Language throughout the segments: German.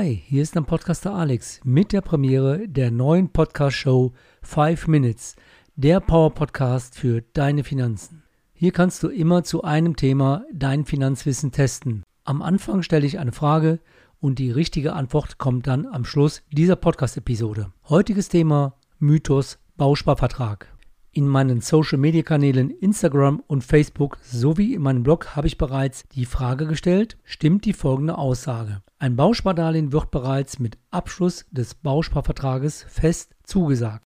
Hi, hier ist dein Podcaster Alex mit der Premiere der neuen Podcast-Show 5 Minutes, der Power-Podcast für deine Finanzen. Hier kannst du immer zu einem Thema dein Finanzwissen testen. Am Anfang stelle ich eine Frage und die richtige Antwort kommt dann am Schluss dieser Podcast-Episode. Heutiges Thema Mythos Bausparvertrag. In meinen Social-Media-Kanälen Instagram und Facebook sowie in meinem Blog habe ich bereits die Frage gestellt, stimmt die folgende Aussage. Ein Bauspardarlehen wird bereits mit Abschluss des Bausparvertrages fest zugesagt.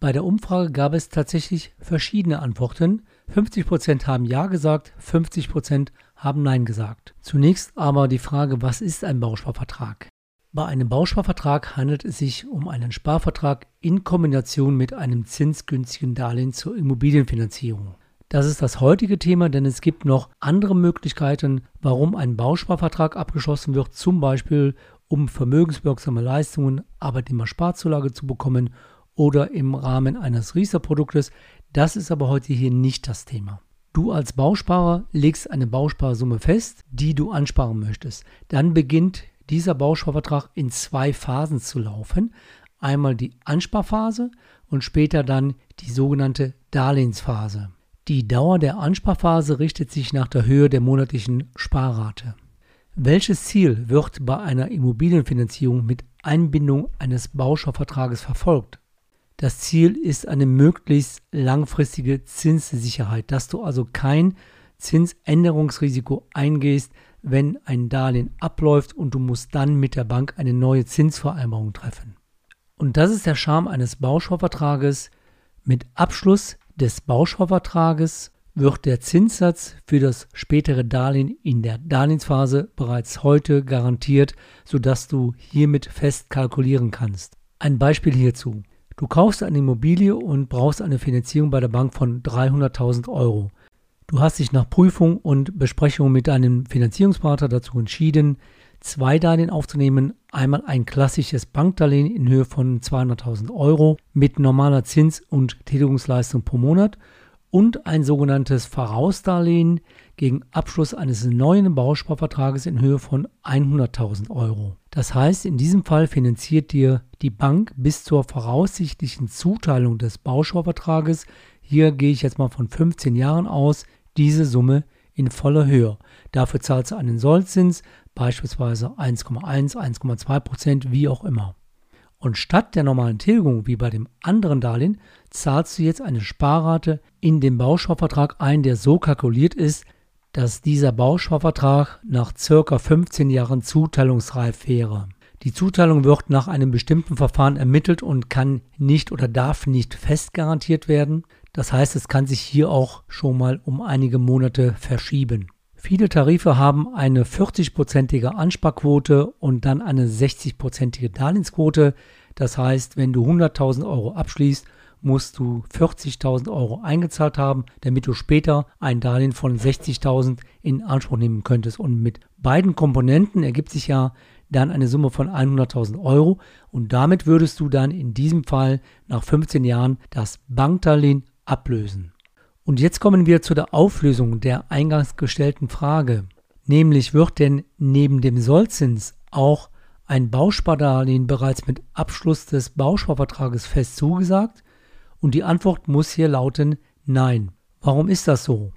Bei der Umfrage gab es tatsächlich verschiedene Antworten. 50% haben Ja gesagt, 50% haben Nein gesagt. Zunächst aber die Frage, was ist ein Bausparvertrag? Bei einem Bausparvertrag handelt es sich um einen Sparvertrag in Kombination mit einem zinsgünstigen Darlehen zur Immobilienfinanzierung. Das ist das heutige Thema, denn es gibt noch andere Möglichkeiten, warum ein Bausparvertrag abgeschlossen wird, zum Beispiel um vermögenswirksame Leistungen, Arbeitnehmer-Sparzulage zu bekommen oder im Rahmen eines Riester-Produktes. Das ist aber heute hier nicht das Thema. Du als Bausparer legst eine Bausparsumme fest, die du ansparen möchtest. Dann beginnt dieser Bausparvertrag in zwei Phasen zu laufen. Einmal die Ansparphase und später dann die sogenannte Darlehensphase. Die Dauer der Ansparphase richtet sich nach der Höhe der monatlichen Sparrate. Welches Ziel wird bei einer Immobilienfinanzierung mit Einbindung eines Bausparvertrages verfolgt? Das Ziel ist eine möglichst langfristige Zinssicherheit, dass du also kein Zinsänderungsrisiko eingehst, wenn ein Darlehen abläuft und du musst dann mit der Bank eine neue Zinsvereinbarung treffen. Und das ist der Charme eines Bausparvertrages. Mit Abschluss des Bausparvertrages wird der Zinssatz für das spätere Darlehen in der Darlehensphase bereits heute garantiert, sodass du hiermit fest kalkulieren kannst. Ein Beispiel hierzu. Du kaufst eine Immobilie und brauchst eine Finanzierung bei der Bank von 300.000 Euro. Du hast dich nach Prüfung und Besprechung mit deinem Finanzierungspartner dazu entschieden, zwei Darlehen aufzunehmen. Einmal ein klassisches Bankdarlehen in Höhe von 200.000 Euro mit normaler Zins- und Tätigungsleistung pro Monat und ein sogenanntes Vorausdarlehen gegen Abschluss eines neuen Bausparvertrages in Höhe von 100.000 Euro. Das heißt, in diesem Fall finanziert dir die Bank bis zur voraussichtlichen Zuteilung des Bausparvertrages hier gehe ich jetzt mal von 15 Jahren aus, diese Summe in voller Höhe. Dafür zahlst du einen Sollzins, beispielsweise 1,1, 1,2 Prozent, wie auch immer. Und statt der normalen Tilgung, wie bei dem anderen Darlehen, zahlst du jetzt eine Sparrate in den Bausparvertrag ein, der so kalkuliert ist, dass dieser Bausparvertrag nach circa 15 Jahren zuteilungsreif wäre. Die Zuteilung wird nach einem bestimmten Verfahren ermittelt und kann nicht oder darf nicht fest garantiert werden. Das heißt, es kann sich hier auch schon mal um einige Monate verschieben. Viele Tarife haben eine 40-prozentige Ansparquote und dann eine 60-prozentige Darlehensquote. Das heißt, wenn du 100.000 Euro abschließt, musst du 40.000 Euro eingezahlt haben, damit du später ein Darlehen von 60.000 in Anspruch nehmen könntest. Und mit beiden Komponenten ergibt sich ja dann eine Summe von 100.000 Euro und damit würdest du dann in diesem Fall nach 15 Jahren das Bankdarlehen ablösen. Und jetzt kommen wir zu der Auflösung der eingangs gestellten Frage. Nämlich wird denn neben dem Sollzins auch ein Bauspardarlehen bereits mit Abschluss des Bausparvertrages fest zugesagt? Und die Antwort muss hier lauten Nein. Warum ist das so?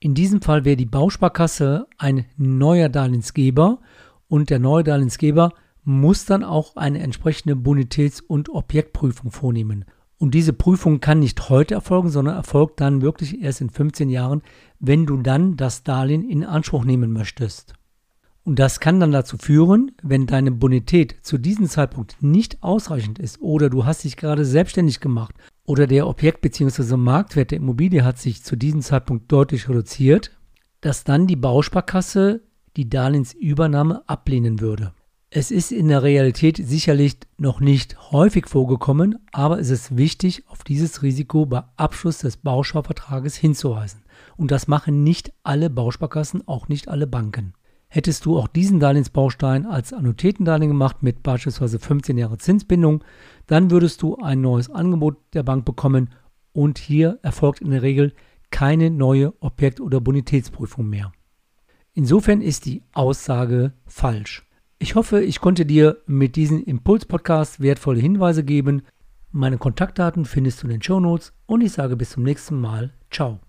In diesem Fall wäre die Bausparkasse ein neuer Darlehensgeber und der neue Darlehensgeber muss dann auch eine entsprechende Bonitäts- und Objektprüfung vornehmen. Und diese Prüfung kann nicht heute erfolgen, sondern erfolgt dann wirklich erst in 15 Jahren, wenn du dann das Darlehen in Anspruch nehmen möchtest. Und das kann dann dazu führen, wenn deine Bonität zu diesem Zeitpunkt nicht ausreichend ist oder du hast dich gerade selbstständig gemacht oder der Objekt bzw. Marktwert der Immobilie hat sich zu diesem Zeitpunkt deutlich reduziert, dass dann die Bausparkasse die Darlehensübernahme ablehnen würde. Es ist in der Realität sicherlich noch nicht häufig vorgekommen, aber es ist wichtig, auf dieses Risiko bei Abschluss des Bausparvertrages hinzuweisen. Und das machen nicht alle Bausparkassen, auch nicht alle Banken. Hättest du auch diesen Darlehensbaustein als Annuitätendarlehen gemacht mit beispielsweise 15 Jahre Zinsbindung, dann würdest du ein neues Angebot der Bank bekommen und hier erfolgt in der Regel keine neue Objekt- oder Bonitätsprüfung mehr. Insofern ist die Aussage falsch. Ich hoffe, ich konnte dir mit diesem Impuls-Podcast wertvolle Hinweise geben. Meine Kontaktdaten findest du in den Show Notes und ich sage bis zum nächsten Mal. Ciao.